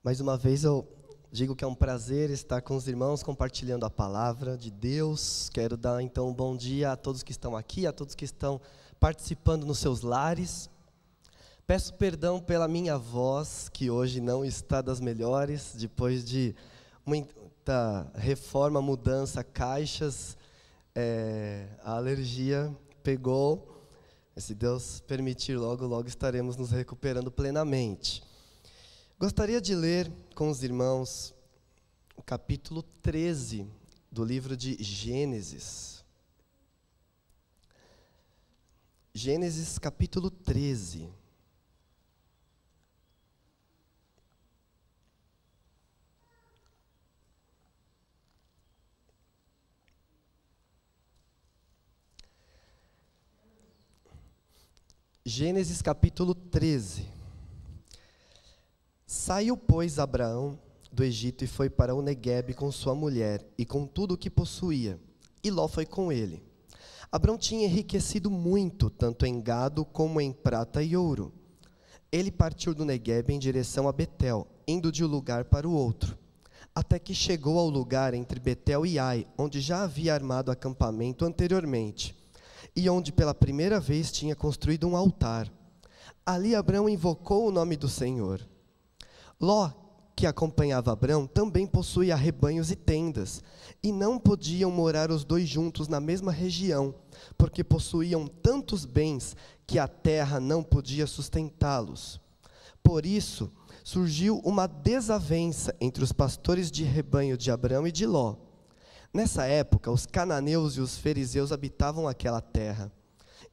Mais uma vez eu digo que é um prazer estar com os irmãos compartilhando a palavra de Deus. Quero dar então um bom dia a todos que estão aqui, a todos que estão participando nos seus lares. Peço perdão pela minha voz, que hoje não está das melhores, depois de muita reforma, mudança, caixas, é, a alergia pegou. Se Deus permitir, logo, logo estaremos nos recuperando plenamente. Gostaria de ler com os irmãos o capítulo 13 do livro de Gênesis. Gênesis capítulo 13. Gênesis capítulo 13. Saiu, pois, Abraão do Egito e foi para o Neguebe com sua mulher e com tudo o que possuía. E Ló foi com ele. Abraão tinha enriquecido muito, tanto em gado como em prata e ouro. Ele partiu do Neguebe em direção a Betel, indo de um lugar para o outro, até que chegou ao lugar entre Betel e Ai, onde já havia armado acampamento anteriormente, e onde pela primeira vez tinha construído um altar. Ali Abraão invocou o nome do Senhor. Ló, que acompanhava Abrão, também possuía rebanhos e tendas, e não podiam morar os dois juntos na mesma região, porque possuíam tantos bens que a terra não podia sustentá-los. Por isso, surgiu uma desavença entre os pastores de rebanho de Abrão e de Ló. Nessa época, os cananeus e os fariseus habitavam aquela terra.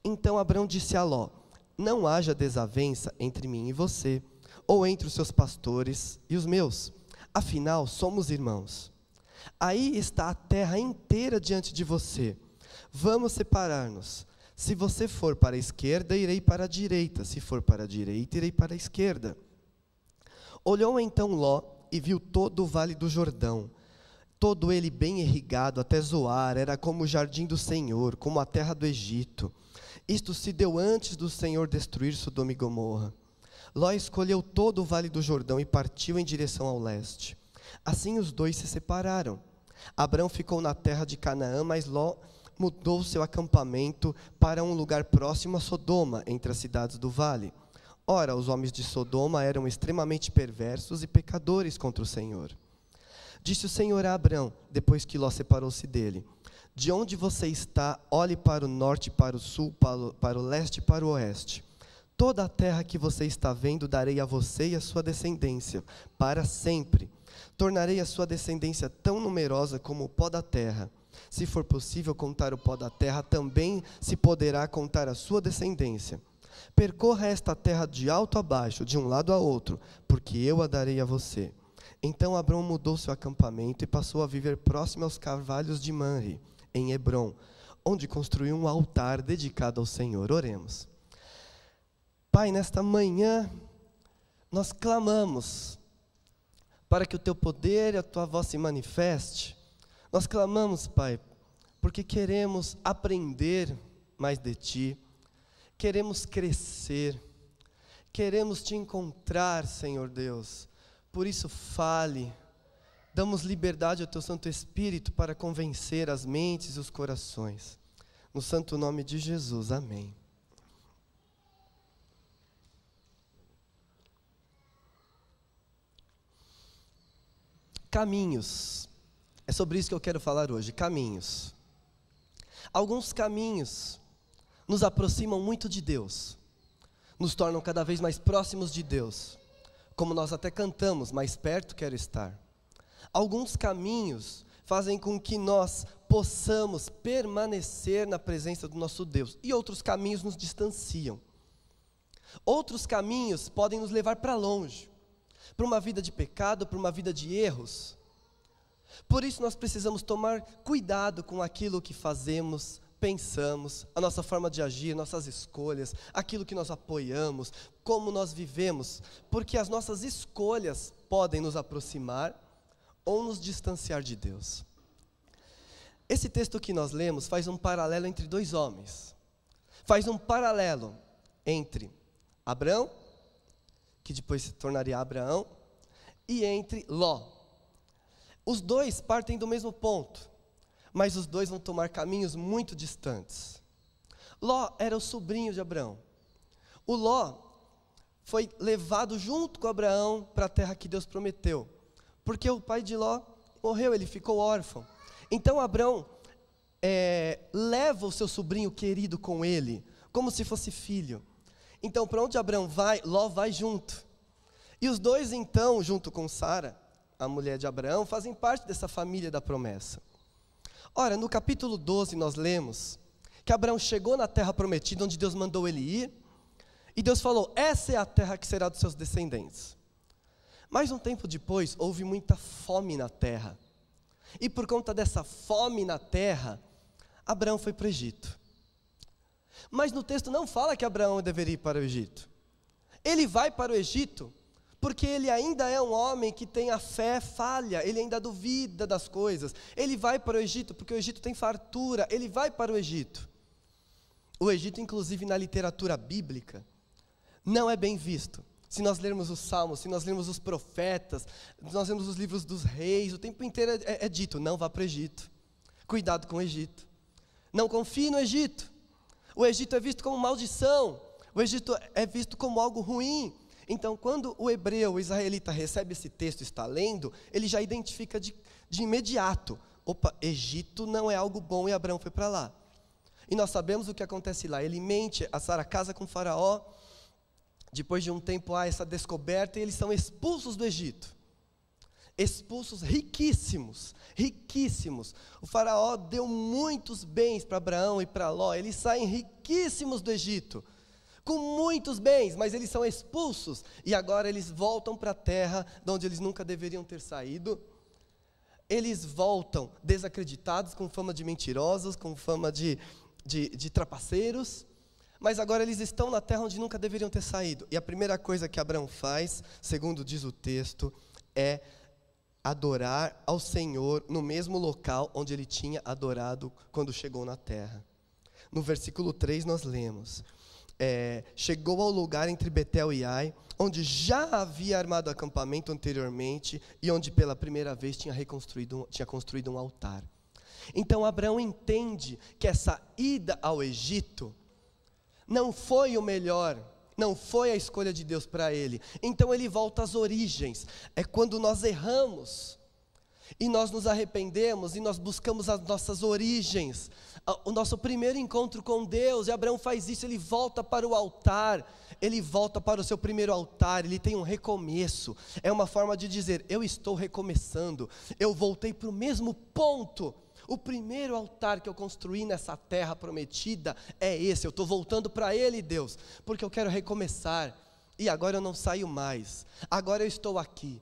Então Abrão disse a Ló: Não haja desavença entre mim e você ou entre os seus pastores e os meus. Afinal, somos irmãos. Aí está a terra inteira diante de você. Vamos separar-nos. Se você for para a esquerda, irei para a direita. Se for para a direita, irei para a esquerda. Olhou então Ló e viu todo o vale do Jordão, todo ele bem irrigado até Zoar, era como o jardim do Senhor, como a terra do Egito. Isto se deu antes do Senhor destruir Sodoma e Gomorra. Ló escolheu todo o vale do Jordão e partiu em direção ao leste. Assim os dois se separaram. Abrão ficou na terra de Canaã, mas Ló mudou seu acampamento para um lugar próximo a Sodoma, entre as cidades do vale. Ora, os homens de Sodoma eram extremamente perversos e pecadores contra o Senhor. Disse o Senhor a Abrão, depois que Ló separou-se dele: De onde você está, olhe para o norte, para o sul, para o, para o leste e para o oeste. Toda a terra que você está vendo darei a você e a sua descendência, para sempre. Tornarei a sua descendência tão numerosa como o pó da terra. Se for possível contar o pó da terra, também se poderá contar a sua descendência. Percorra esta terra de alto a baixo, de um lado a outro, porque eu a darei a você. Então Abraão mudou seu acampamento e passou a viver próximo aos carvalhos de Manre, em Hebron, onde construiu um altar dedicado ao Senhor. Oremos. Pai, nesta manhã, nós clamamos para que o teu poder e a tua voz se manifeste. Nós clamamos, Pai, porque queremos aprender mais de ti, queremos crescer, queremos te encontrar, Senhor Deus. Por isso, fale, damos liberdade ao teu Santo Espírito para convencer as mentes e os corações. No santo nome de Jesus, amém. Caminhos. É sobre isso que eu quero falar hoje, caminhos. Alguns caminhos nos aproximam muito de Deus, nos tornam cada vez mais próximos de Deus, como nós até cantamos, mais perto quero estar. Alguns caminhos fazem com que nós possamos permanecer na presença do nosso Deus, e outros caminhos nos distanciam. Outros caminhos podem nos levar para longe para uma vida de pecado, para uma vida de erros. Por isso nós precisamos tomar cuidado com aquilo que fazemos, pensamos, a nossa forma de agir, nossas escolhas, aquilo que nós apoiamos, como nós vivemos, porque as nossas escolhas podem nos aproximar ou nos distanciar de Deus. Esse texto que nós lemos faz um paralelo entre dois homens. Faz um paralelo entre Abraão que depois se tornaria Abraão, e entre Ló. Os dois partem do mesmo ponto, mas os dois vão tomar caminhos muito distantes. Ló era o sobrinho de Abraão. O Ló foi levado junto com Abraão para a terra que Deus prometeu, porque o pai de Ló morreu, ele ficou órfão. Então Abraão é, leva o seu sobrinho querido com ele, como se fosse filho. Então, para onde Abraão vai, Ló vai junto. E os dois, então, junto com Sara, a mulher de Abraão, fazem parte dessa família da promessa. Ora, no capítulo 12, nós lemos que Abraão chegou na terra prometida, onde Deus mandou ele ir, e Deus falou: Essa é a terra que será dos seus descendentes. Mas um tempo depois, houve muita fome na terra. E por conta dessa fome na terra, Abraão foi para o Egito. Mas no texto não fala que Abraão deveria ir para o Egito. Ele vai para o Egito porque ele ainda é um homem que tem a fé falha, ele ainda duvida das coisas. Ele vai para o Egito porque o Egito tem fartura, ele vai para o Egito. O Egito, inclusive na literatura bíblica, não é bem visto. Se nós lermos os salmos, se nós lermos os profetas, nós lermos os livros dos reis, o tempo inteiro é, é, é dito: não vá para o Egito. Cuidado com o Egito. Não confie no Egito. O Egito é visto como maldição. O Egito é visto como algo ruim. Então, quando o hebreu, o israelita, recebe esse texto e está lendo, ele já identifica de, de imediato: opa, Egito não é algo bom e Abraão foi para lá. E nós sabemos o que acontece lá. Ele mente, a Sara casa com o Faraó. Depois de um tempo há essa descoberta e eles são expulsos do Egito. Expulsos riquíssimos, riquíssimos. O Faraó deu muitos bens para Abraão e para Ló. Eles saem riquíssimos do Egito com muitos bens, mas eles são expulsos e agora eles voltam para a terra de onde eles nunca deveriam ter saído. Eles voltam desacreditados, com fama de mentirosos, com fama de, de, de trapaceiros, mas agora eles estão na terra onde nunca deveriam ter saído. E a primeira coisa que Abraão faz, segundo diz o texto, é adorar ao Senhor no mesmo local onde ele tinha adorado quando chegou na terra. No versículo 3 nós lemos: é, chegou ao lugar entre Betel e Ai, onde já havia armado acampamento anteriormente e onde pela primeira vez tinha reconstruído, tinha construído um altar. Então Abraão entende que essa ida ao Egito não foi o melhor, não foi a escolha de Deus para ele. Então ele volta às origens. É quando nós erramos e nós nos arrependemos e nós buscamos as nossas origens, o nosso primeiro encontro com Deus, e Abraão faz isso, ele volta para o altar, ele volta para o seu primeiro altar, ele tem um recomeço, é uma forma de dizer: Eu estou recomeçando, eu voltei para o mesmo ponto. O primeiro altar que eu construí nessa terra prometida é esse, eu estou voltando para ele, Deus, porque eu quero recomeçar, e agora eu não saio mais, agora eu estou aqui.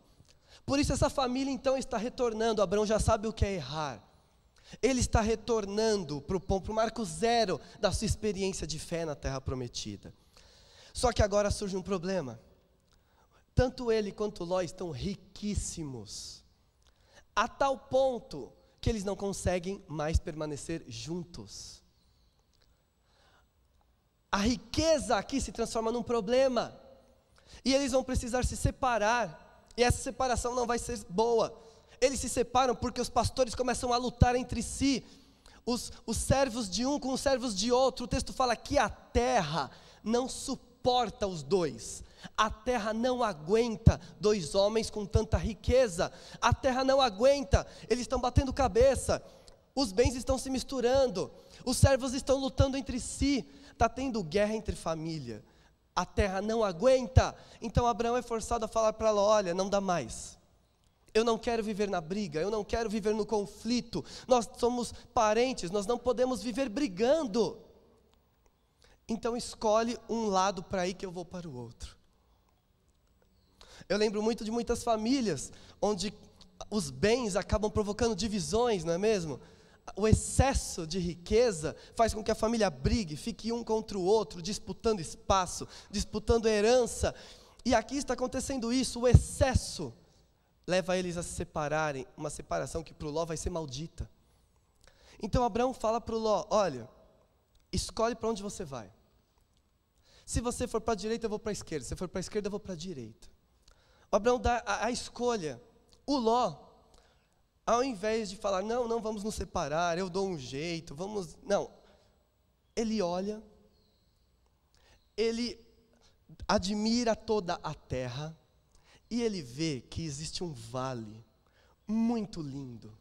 Por isso essa família então está retornando, Abraão já sabe o que é errar. Ele está retornando para o marco zero da sua experiência de fé na terra prometida. Só que agora surge um problema. Tanto ele quanto Ló estão riquíssimos, a tal ponto que eles não conseguem mais permanecer juntos. A riqueza aqui se transforma num problema, e eles vão precisar se separar, e essa separação não vai ser boa eles se separam porque os pastores começam a lutar entre si, os, os servos de um com os servos de outro. O texto fala que a terra não suporta os dois. A terra não aguenta dois homens com tanta riqueza. A terra não aguenta. Eles estão batendo cabeça. Os bens estão se misturando. Os servos estão lutando entre si. Está tendo guerra entre família. A terra não aguenta. Então Abraão é forçado a falar para ela: olha, não dá mais. Eu não quero viver na briga, eu não quero viver no conflito. Nós somos parentes, nós não podemos viver brigando. Então escolhe um lado para ir que eu vou para o outro. Eu lembro muito de muitas famílias onde os bens acabam provocando divisões, não é mesmo? O excesso de riqueza faz com que a família brigue, fique um contra o outro, disputando espaço, disputando herança. E aqui está acontecendo isso, o excesso leva eles a se separarem, uma separação que para o Ló vai ser maldita. Então Abraão fala para o Ló: olha, escolhe para onde você vai. Se você for para a direita, eu vou para a esquerda. Se for para a esquerda, eu vou para a direita. Abraão dá a, a escolha. O Ló, ao invés de falar, não, não, vamos nos separar, eu dou um jeito, vamos. Não. Ele olha, ele admira toda a terra, e ele vê que existe um vale muito lindo,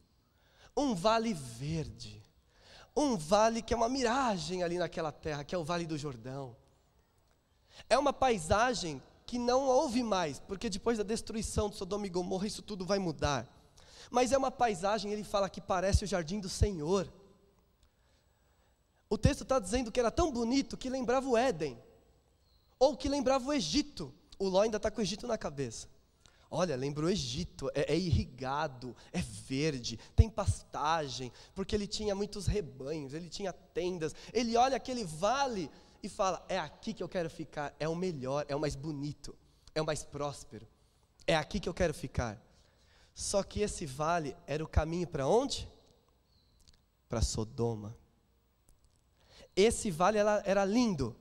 um vale verde, um vale que é uma miragem ali naquela terra, que é o Vale do Jordão. É uma paisagem que não houve mais, porque depois da destruição de Sodoma e Gomorra isso tudo vai mudar. Mas é uma paisagem, ele fala que parece o jardim do Senhor. O texto está dizendo que era tão bonito que lembrava o Éden, ou que lembrava o Egito. O Ló ainda está com o Egito na cabeça. Olha, lembra o Egito, é, é, irrigado, é verde, tem pastagem, porque ele tinha muitos rebanhos, ele tinha tendas. Ele olha aquele vale e fala: é aqui que eu quero ficar, é o melhor, é o mais bonito, é o mais próspero, é aqui que eu quero ficar. Só que esse vale era o caminho para onde? Para Sodoma. Esse vale era, era lindo,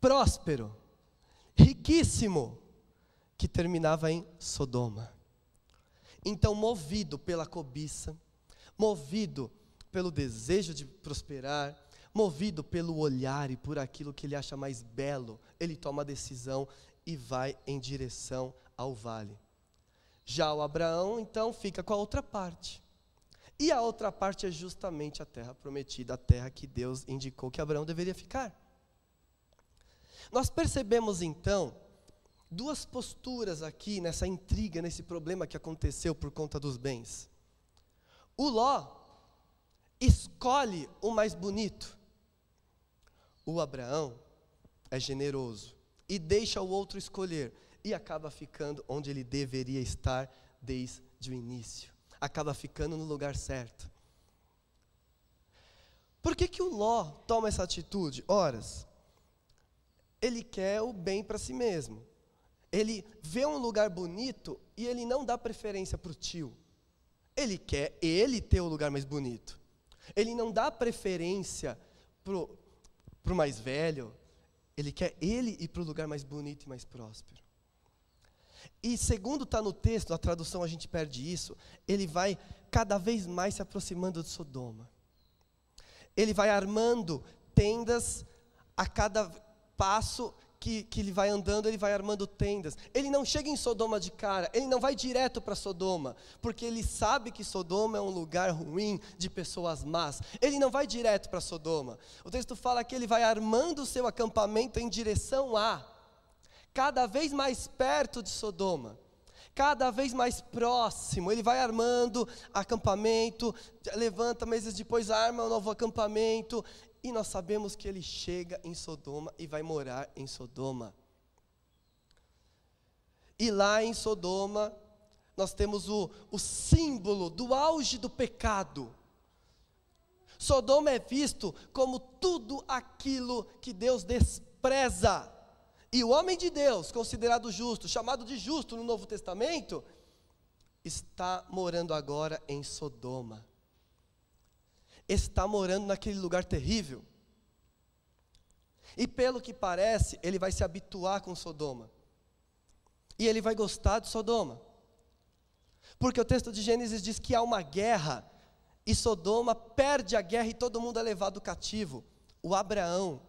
próspero, riquíssimo, que terminava em Sodoma. Então, movido pela cobiça, movido pelo desejo de prosperar, movido pelo olhar e por aquilo que ele acha mais belo, ele toma a decisão e vai em direção ao vale. Já o Abraão, então, fica com a outra parte. E a outra parte é justamente a terra prometida, a terra que Deus indicou que Abraão deveria ficar. Nós percebemos então duas posturas aqui nessa intriga, nesse problema que aconteceu por conta dos bens. O Ló escolhe o mais bonito. O Abraão é generoso e deixa o outro escolher e acaba ficando onde ele deveria estar desde o início. Acaba ficando no lugar certo. Por que, que o Ló toma essa atitude? Horas, ele quer o bem para si mesmo. Ele vê um lugar bonito e ele não dá preferência para o tio. Ele quer ele ter o lugar mais bonito. Ele não dá preferência para o mais velho. Ele quer ele ir para o lugar mais bonito e mais próspero. E segundo está no texto, na tradução a gente perde isso, ele vai cada vez mais se aproximando de Sodoma. Ele vai armando tendas a cada passo que, que, ele vai andando, ele vai armando tendas. Ele não chega em Sodoma de cara, ele não vai direto para Sodoma, porque ele sabe que Sodoma é um lugar ruim de pessoas más. Ele não vai direto para Sodoma. O texto fala que ele vai armando o seu acampamento em direção a, cada vez mais perto de Sodoma. Cada vez mais próximo, ele vai armando acampamento, levanta meses depois, arma um novo acampamento, e nós sabemos que ele chega em Sodoma e vai morar em Sodoma. E lá em Sodoma, nós temos o, o símbolo do auge do pecado. Sodoma é visto como tudo aquilo que Deus despreza. E o homem de Deus, considerado justo, chamado de justo no Novo Testamento, está morando agora em Sodoma está morando naquele lugar terrível. E pelo que parece, ele vai se habituar com Sodoma. E ele vai gostar de Sodoma. Porque o texto de Gênesis diz que há uma guerra, e Sodoma perde a guerra e todo mundo é levado cativo. O Abraão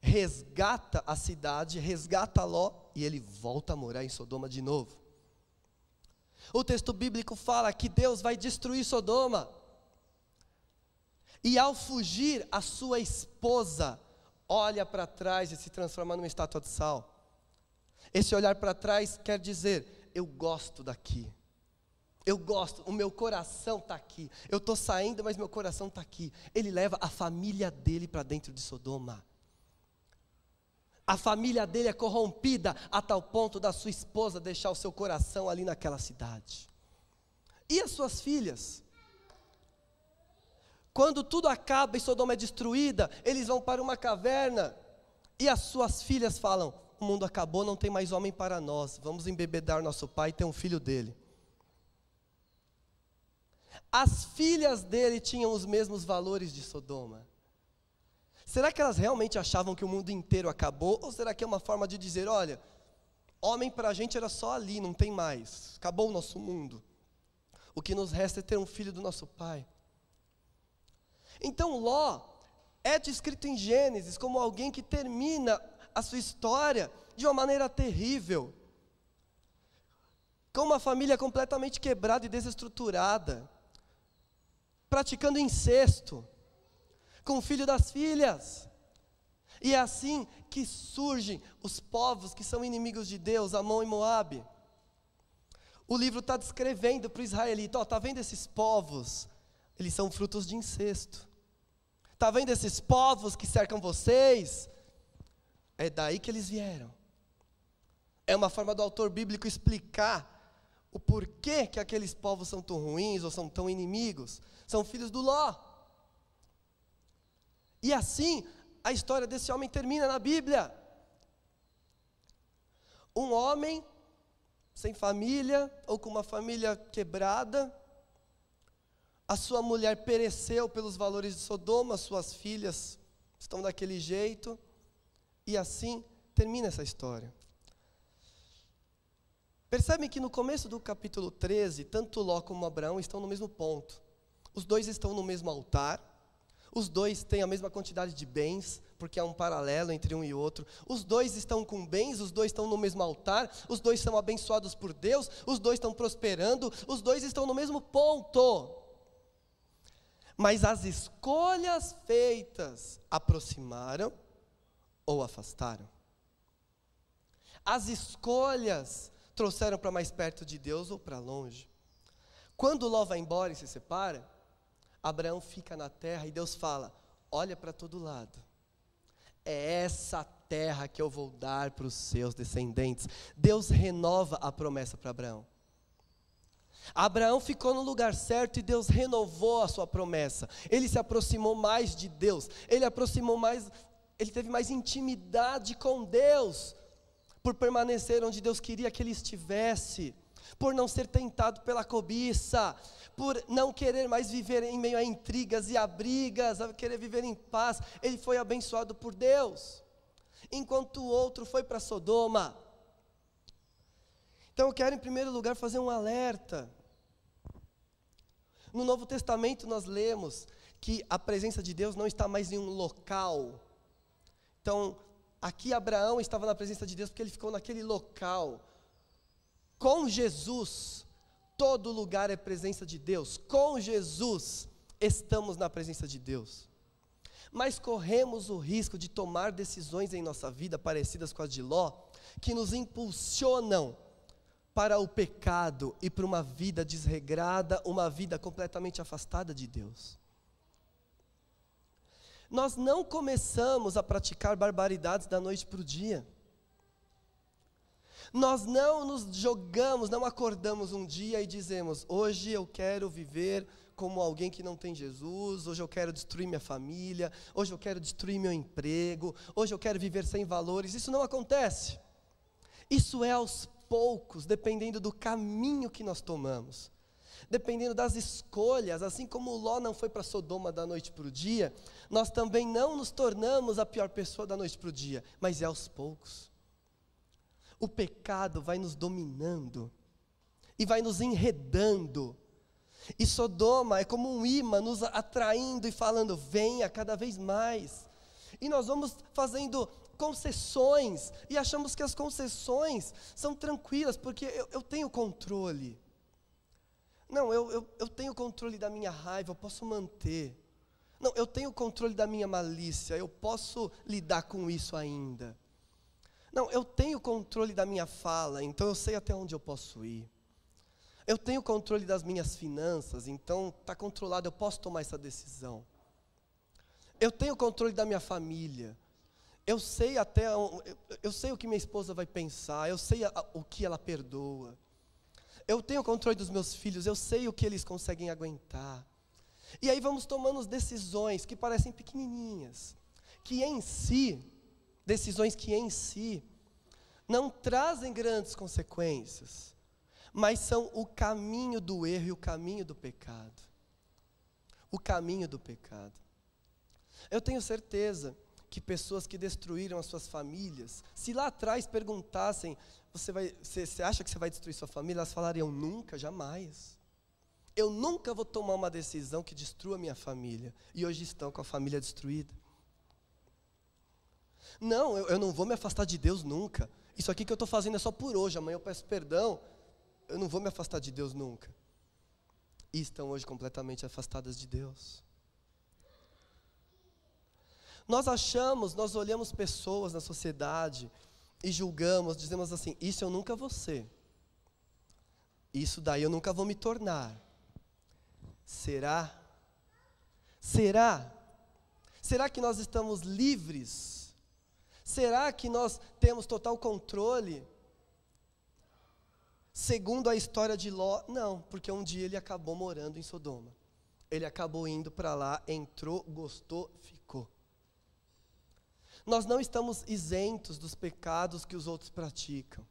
resgata a cidade, resgata Ló, e ele volta a morar em Sodoma de novo. O texto bíblico fala que Deus vai destruir Sodoma. E ao fugir, a sua esposa olha para trás e se transforma numa estátua de sal. Esse olhar para trás quer dizer: eu gosto daqui. Eu gosto, o meu coração está aqui. Eu estou saindo, mas meu coração está aqui. Ele leva a família dele para dentro de Sodoma. A família dele é corrompida a tal ponto da sua esposa deixar o seu coração ali naquela cidade. E as suas filhas? Quando tudo acaba e Sodoma é destruída, eles vão para uma caverna e as suas filhas falam: O mundo acabou, não tem mais homem para nós, vamos embebedar nosso pai e ter um filho dele. As filhas dele tinham os mesmos valores de Sodoma. Será que elas realmente achavam que o mundo inteiro acabou? Ou será que é uma forma de dizer: olha, Homem para a gente era só ali, não tem mais. Acabou o nosso mundo. O que nos resta é ter um filho do nosso pai. Então Ló é descrito em Gênesis como alguém que termina a sua história de uma maneira terrível. Com uma família completamente quebrada e desestruturada. Praticando incesto. Com o filho das filhas. E é assim que surgem os povos que são inimigos de Deus, Amon e Moabe. O livro está descrevendo para o israelita: está vendo esses povos? Eles são frutos de incesto. Está vendo esses povos que cercam vocês? É daí que eles vieram. É uma forma do autor bíblico explicar o porquê que aqueles povos são tão ruins ou são tão inimigos. São filhos do Ló. E assim, a história desse homem termina na Bíblia. Um homem sem família ou com uma família quebrada, a sua mulher pereceu pelos valores de Sodoma, suas filhas estão daquele jeito, e assim termina essa história. Percebem que no começo do capítulo 13, tanto Ló como Abraão estão no mesmo ponto. Os dois estão no mesmo altar, os dois têm a mesma quantidade de bens, porque há um paralelo entre um e outro. Os dois estão com bens, os dois estão no mesmo altar, os dois são abençoados por Deus, os dois estão prosperando, os dois estão no mesmo ponto. Mas as escolhas feitas aproximaram ou afastaram. As escolhas trouxeram para mais perto de Deus ou para longe. Quando Ló vai embora e se separa, Abraão fica na terra e Deus fala: Olha para todo lado. É essa terra que eu vou dar para os seus descendentes. Deus renova a promessa para Abraão. Abraão ficou no lugar certo e Deus renovou a sua promessa. Ele se aproximou mais de Deus. Ele aproximou mais, ele teve mais intimidade com Deus por permanecer onde Deus queria que ele estivesse, por não ser tentado pela cobiça, por não querer mais viver em meio a intrigas e a brigas, a querer viver em paz, ele foi abençoado por Deus, enquanto o outro foi para Sodoma. Então eu quero, em primeiro lugar, fazer um alerta. No Novo Testamento nós lemos que a presença de Deus não está mais em um local. Então, aqui Abraão estava na presença de Deus porque ele ficou naquele local. Com Jesus, todo lugar é presença de Deus. Com Jesus, estamos na presença de Deus. Mas corremos o risco de tomar decisões em nossa vida parecidas com as de Ló, que nos impulsionam para o pecado e para uma vida desregrada, uma vida completamente afastada de Deus. Nós não começamos a praticar barbaridades da noite para o dia. Nós não nos jogamos, não acordamos um dia e dizemos: hoje eu quero viver como alguém que não tem Jesus, hoje eu quero destruir minha família, hoje eu quero destruir meu emprego, hoje eu quero viver sem valores. Isso não acontece. Isso é aos poucos, dependendo do caminho que nós tomamos, dependendo das escolhas, assim como Ló não foi para Sodoma da noite para o dia, nós também não nos tornamos a pior pessoa da noite para o dia, mas é aos poucos o pecado vai nos dominando e vai nos enredando. E Sodoma é como um imã nos atraindo e falando: venha cada vez mais. E nós vamos fazendo concessões e achamos que as concessões são tranquilas, porque eu, eu tenho controle. Não, eu, eu, eu tenho controle da minha raiva, eu posso manter. Não, eu tenho controle da minha malícia, eu posso lidar com isso ainda. Não, eu tenho controle da minha fala, então eu sei até onde eu posso ir. Eu tenho controle das minhas finanças, então está controlado, eu posso tomar essa decisão. Eu tenho controle da minha família. Eu sei até eu sei o que minha esposa vai pensar, eu sei o que ela perdoa. Eu tenho controle dos meus filhos, eu sei o que eles conseguem aguentar. E aí vamos tomando decisões que parecem pequenininhas, que em si decisões que em si não trazem grandes consequências, mas são o caminho do erro e o caminho do pecado. O caminho do pecado. Eu tenho certeza que pessoas que destruíram as suas famílias, se lá atrás perguntassem, você, vai, você, você acha que você vai destruir sua família? Elas falariam, nunca, jamais. Eu nunca vou tomar uma decisão que destrua minha família. E hoje estão com a família destruída. Não, eu, eu não vou me afastar de Deus nunca. Isso aqui que eu estou fazendo é só por hoje, amanhã eu peço perdão. Eu não vou me afastar de Deus nunca. E estão hoje completamente afastadas de Deus. Nós achamos, nós olhamos pessoas na sociedade e julgamos, dizemos assim: isso eu nunca vou ser. Isso daí eu nunca vou me tornar. Será? Será? Será que nós estamos livres? Será que nós temos total controle? Segundo a história de Ló, não, porque um dia ele acabou morando em Sodoma. Ele acabou indo para lá, entrou, gostou, ficou. Nós não estamos isentos dos pecados que os outros praticam.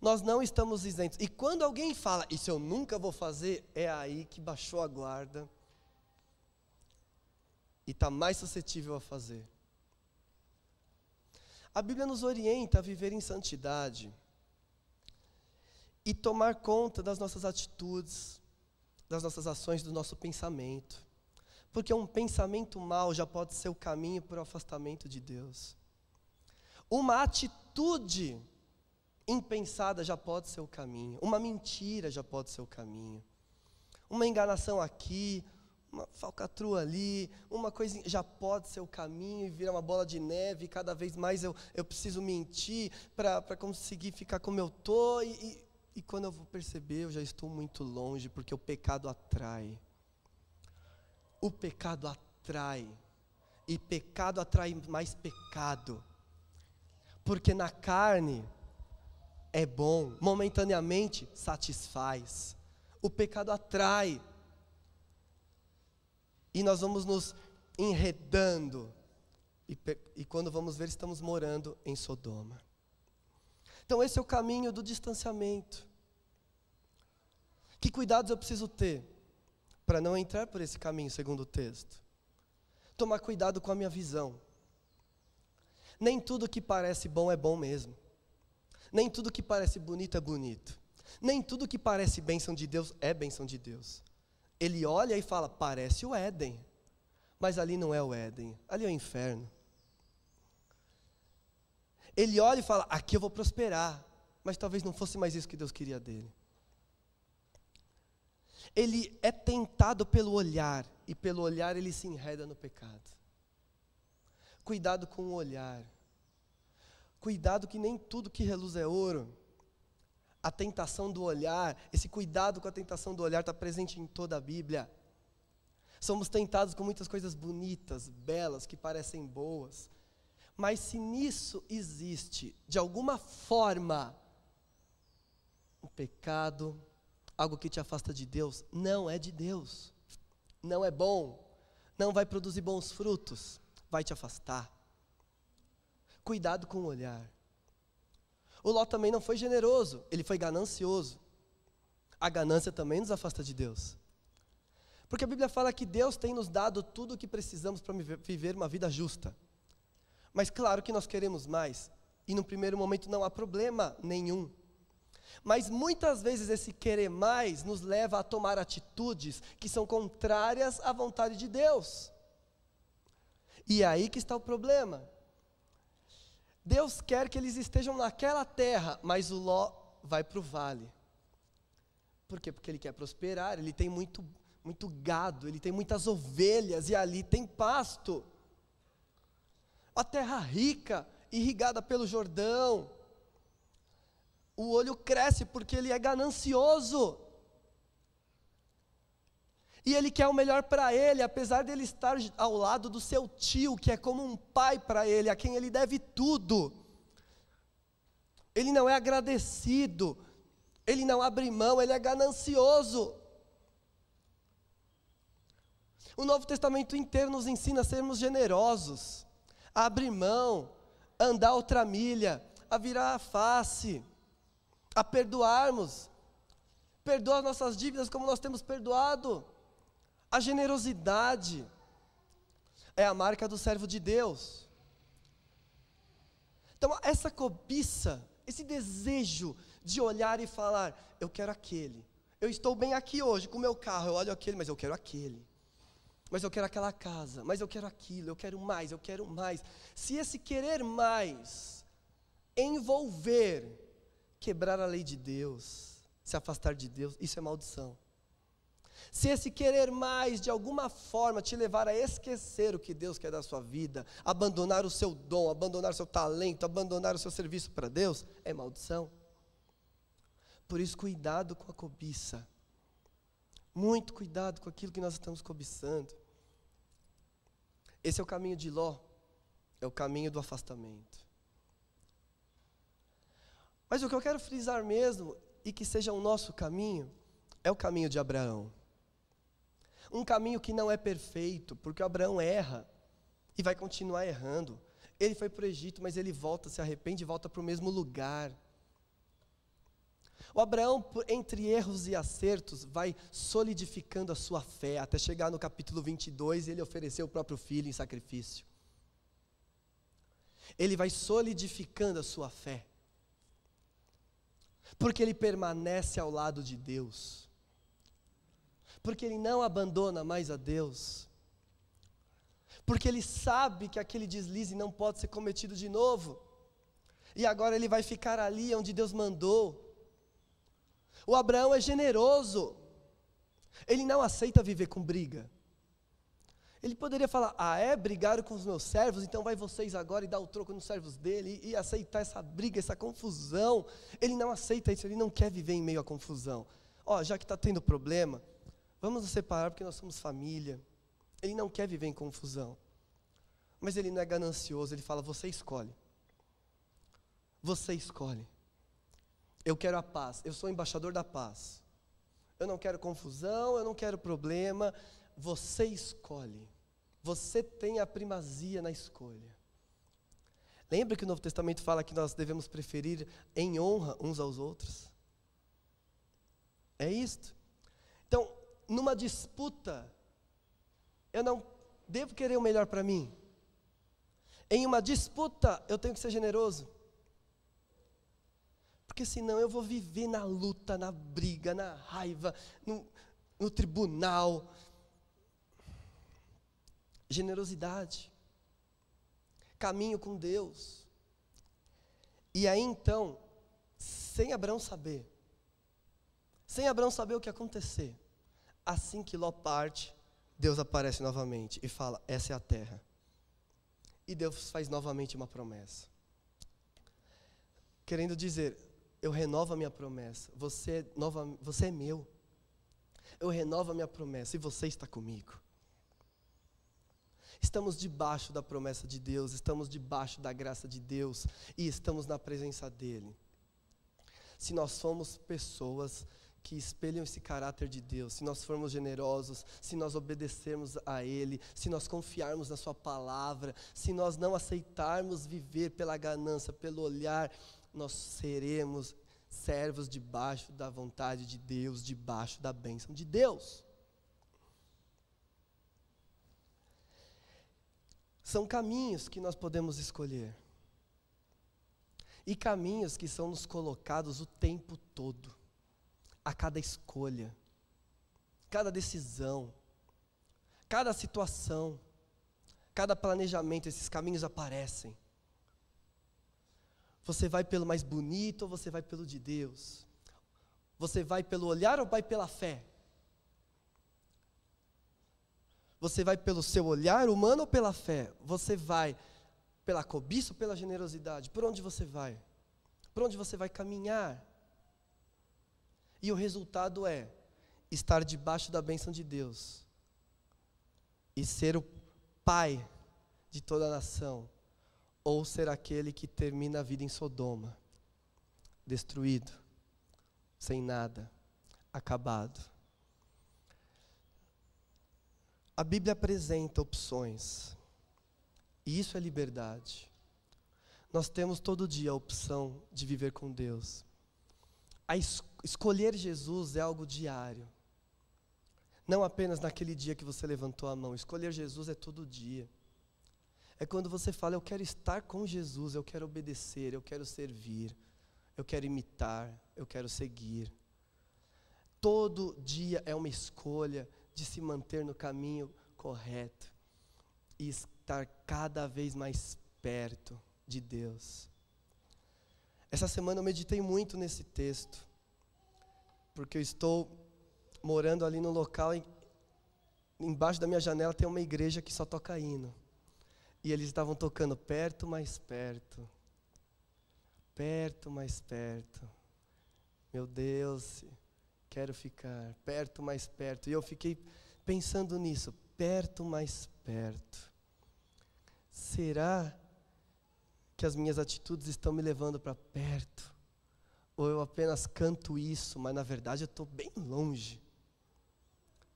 Nós não estamos isentos. E quando alguém fala, isso eu nunca vou fazer, é aí que baixou a guarda e está mais suscetível a fazer. A Bíblia nos orienta a viver em santidade e tomar conta das nossas atitudes, das nossas ações, do nosso pensamento. Porque um pensamento mal já pode ser o caminho para o afastamento de Deus. Uma atitude impensada já pode ser o caminho. Uma mentira já pode ser o caminho. Uma enganação aqui, uma falcatrua ali, uma coisa já pode ser o caminho e virar uma bola de neve. E cada vez mais eu, eu preciso mentir para conseguir ficar como eu estou. E, e, e quando eu vou perceber, eu já estou muito longe, porque o pecado atrai o pecado atrai. E pecado atrai mais pecado. Porque na carne é bom, momentaneamente satisfaz. O pecado atrai. E nós vamos nos enredando. E, e, quando vamos ver, estamos morando em Sodoma. Então, esse é o caminho do distanciamento. Que cuidados eu preciso ter? Para não entrar por esse caminho, segundo o texto. Tomar cuidado com a minha visão. Nem tudo que parece bom é bom mesmo. Nem tudo que parece bonito é bonito. Nem tudo que parece bênção de Deus é bênção de Deus. Ele olha e fala: parece o Éden. Mas ali não é o Éden, ali é o inferno. Ele olha e fala: aqui eu vou prosperar. Mas talvez não fosse mais isso que Deus queria dele ele é tentado pelo olhar, e pelo olhar ele se enreda no pecado. Cuidado com o olhar. Cuidado que nem tudo que reluz é ouro. A tentação do olhar, esse cuidado com a tentação do olhar está presente em toda a Bíblia. Somos tentados com muitas coisas bonitas, belas, que parecem boas. Mas se nisso existe, de alguma forma, um pecado, algo que te afasta de Deus, não é de Deus. Não é bom, não vai produzir bons frutos, vai te afastar. Cuidado com o olhar. O Ló também não foi generoso, ele foi ganancioso. A ganância também nos afasta de Deus. Porque a Bíblia fala que Deus tem nos dado tudo o que precisamos para viver uma vida justa. Mas claro que nós queremos mais, e no primeiro momento não há problema nenhum. Mas muitas vezes esse querer mais nos leva a tomar atitudes que são contrárias à vontade de Deus. E é aí que está o problema. Deus quer que eles estejam naquela terra, mas o Ló vai para o vale. Por quê? Porque ele quer prosperar, ele tem muito, muito gado, ele tem muitas ovelhas e ali tem pasto. A terra rica, irrigada pelo Jordão, o olho cresce porque ele é ganancioso. E ele quer o melhor para ele, apesar dele estar ao lado do seu tio, que é como um pai para ele, a quem ele deve tudo. Ele não é agradecido, ele não abre mão, ele é ganancioso. O Novo Testamento inteiro nos ensina a sermos generosos, a abrir mão, a andar outra milha, a virar a face a perdoarmos. Perdoa as nossas dívidas como nós temos perdoado. A generosidade é a marca do servo de Deus. Então, essa cobiça, esse desejo de olhar e falar: eu quero aquele. Eu estou bem aqui hoje com o meu carro, eu olho aquele, mas eu quero aquele. Mas eu quero aquela casa, mas eu quero aquilo, eu quero mais, eu quero mais. Se esse querer mais envolver quebrar a lei de Deus, se afastar de Deus, isso é maldição. Se esse querer mais de alguma forma te levar a esquecer o que Deus quer da sua vida, abandonar o seu dom, abandonar o seu talento, abandonar o seu serviço para Deus, é maldição. Por isso, cuidado com a cobiça. Muito cuidado com aquilo que nós estamos cobiçando. Esse é o caminho de Ló, é o caminho do afastamento. Mas o que eu quero frisar mesmo, e que seja o nosso caminho, é o caminho de Abraão. Um caminho que não é perfeito, porque Abraão erra e vai continuar errando. Ele foi para o Egito, mas ele volta, se arrepende e volta para o mesmo lugar. O Abraão, entre erros e acertos, vai solidificando a sua fé, até chegar no capítulo 22 e ele ofereceu o próprio filho em sacrifício. Ele vai solidificando a sua fé, porque ele permanece ao lado de Deus, porque ele não abandona mais a Deus, porque ele sabe que aquele deslize não pode ser cometido de novo, e agora ele vai ficar ali onde Deus mandou. O Abraão é generoso. Ele não aceita viver com briga. Ele poderia falar: Ah, é? Brigaram com os meus servos, então vai vocês agora e dar o troco nos servos dele e, aceitar essa briga, essa confusão. Ele não aceita isso, ele não quer viver em meio à confusão. Ó, já que está tendo problema, vamos nos separar porque nós somos família. Ele não quer viver em confusão. Mas ele não é ganancioso, ele fala: Você escolhe. Você escolhe. Eu quero a paz, eu sou embaixador da paz. Eu não quero confusão, eu não quero problema. Você escolhe. Você tem a primazia na escolha. Lembra que o Novo Testamento fala que nós devemos preferir em honra uns aos outros? É isto. Então, numa disputa, eu não devo querer o melhor para mim. Em uma disputa, eu tenho que ser generoso. Porque senão eu vou viver na luta, na briga, na raiva, no, no tribunal. Generosidade. Caminho com Deus. E aí então, sem Abraão saber, sem Abraão saber o que acontecer, assim que Ló parte, Deus aparece novamente e fala: Essa é a terra. E Deus faz novamente uma promessa. Querendo dizer, eu renovo a minha promessa. Você é, nova, você é meu. Eu renovo a minha promessa e você está comigo. Estamos debaixo da promessa de Deus, estamos debaixo da graça de Deus e estamos na presença dEle. Se nós somos pessoas que espelham esse caráter de Deus, se nós formos generosos, se nós obedecermos a Ele, se nós confiarmos na Sua palavra, se nós não aceitarmos viver pela ganância, pelo olhar nós seremos servos debaixo da vontade de Deus, debaixo da bênção de Deus. São caminhos que nós podemos escolher. E caminhos que são nos colocados o tempo todo, a cada escolha, cada decisão, cada situação, cada planejamento, esses caminhos aparecem. Você vai pelo mais bonito ou você vai pelo de Deus? Você vai pelo olhar ou vai pela fé? Você vai pelo seu olhar humano ou pela fé? Você vai pela cobiça ou pela generosidade? Por onde você vai? Por onde você vai caminhar? E o resultado é estar debaixo da bênção de Deus e ser o pai de toda a nação ou ser aquele que termina a vida em Sodoma, destruído, sem nada, acabado. A Bíblia apresenta opções, e isso é liberdade. Nós temos todo dia a opção de viver com Deus. A es escolher Jesus é algo diário. Não apenas naquele dia que você levantou a mão. Escolher Jesus é todo dia. É quando você fala, eu quero estar com Jesus, eu quero obedecer, eu quero servir, eu quero imitar, eu quero seguir. Todo dia é uma escolha de se manter no caminho correto e estar cada vez mais perto de Deus. Essa semana eu meditei muito nesse texto, porque eu estou morando ali no local e embaixo da minha janela tem uma igreja que só toca hino. E eles estavam tocando perto, mais perto. Perto, mais perto. Meu Deus, quero ficar perto, mais perto. E eu fiquei pensando nisso, perto, mais perto. Será que as minhas atitudes estão me levando para perto? Ou eu apenas canto isso, mas na verdade eu estou bem longe?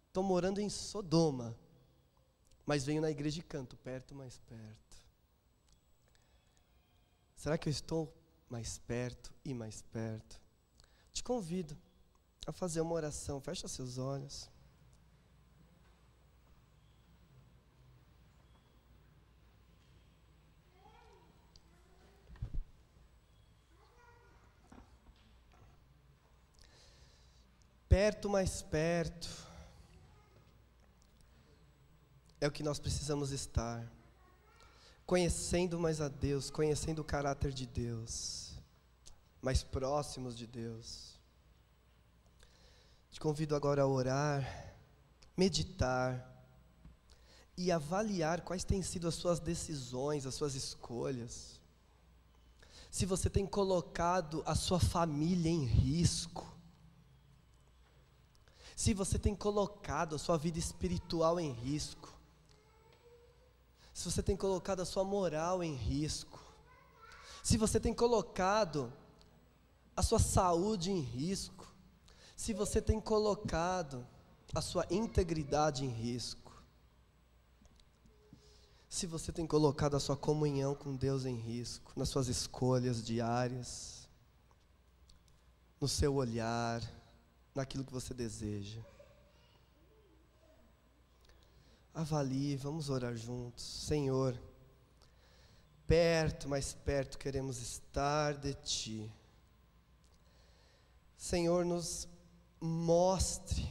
Estou morando em Sodoma, mas venho na igreja e canto perto, mais perto. Será que eu estou mais perto e mais perto? Te convido a fazer uma oração. Fecha seus olhos. Perto, mais perto. É o que nós precisamos estar. Conhecendo mais a Deus, conhecendo o caráter de Deus, mais próximos de Deus. Te convido agora a orar, meditar e avaliar quais têm sido as suas decisões, as suas escolhas. Se você tem colocado a sua família em risco, se você tem colocado a sua vida espiritual em risco, se você tem colocado a sua moral em risco, se você tem colocado a sua saúde em risco, se você tem colocado a sua integridade em risco, se você tem colocado a sua comunhão com Deus em risco, nas suas escolhas diárias, no seu olhar, naquilo que você deseja. Avalie, vamos orar juntos. Senhor, perto, mais perto queremos estar de Ti. Senhor, nos mostre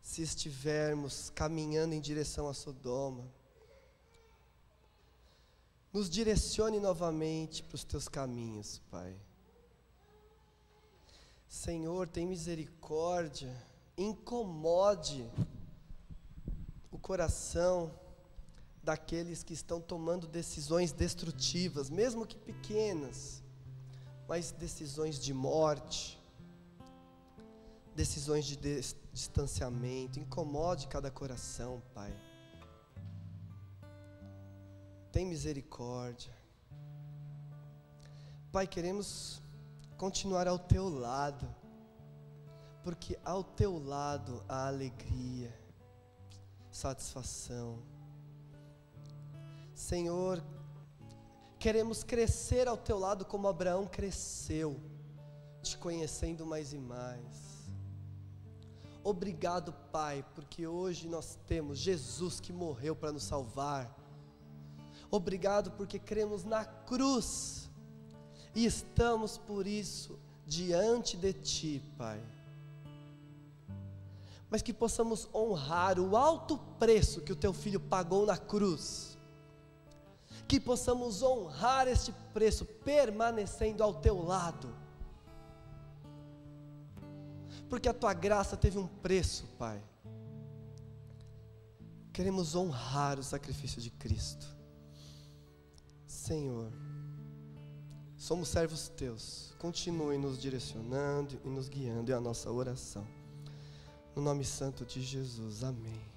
se estivermos caminhando em direção a Sodoma. Nos direcione novamente para os teus caminhos, Pai. Senhor, tem misericórdia, incomode o coração daqueles que estão tomando decisões destrutivas, mesmo que pequenas, mas decisões de morte, decisões de distanciamento, incomode cada coração, Pai. Tem misericórdia. Pai, queremos continuar ao teu lado, porque ao teu lado há alegria, satisfação. Senhor, queremos crescer ao teu lado como Abraão cresceu, te conhecendo mais e mais. Obrigado, Pai, porque hoje nós temos Jesus que morreu para nos salvar. Obrigado porque cremos na cruz e estamos por isso diante de Ti, Pai. Mas que possamos honrar o alto preço que o Teu Filho pagou na cruz. Que possamos honrar este preço permanecendo ao Teu lado. Porque a Tua graça teve um preço, Pai. Queremos honrar o sacrifício de Cristo. Senhor. Somos servos teus. Continue nos direcionando e nos guiando. É a nossa oração. No nome santo de Jesus. Amém.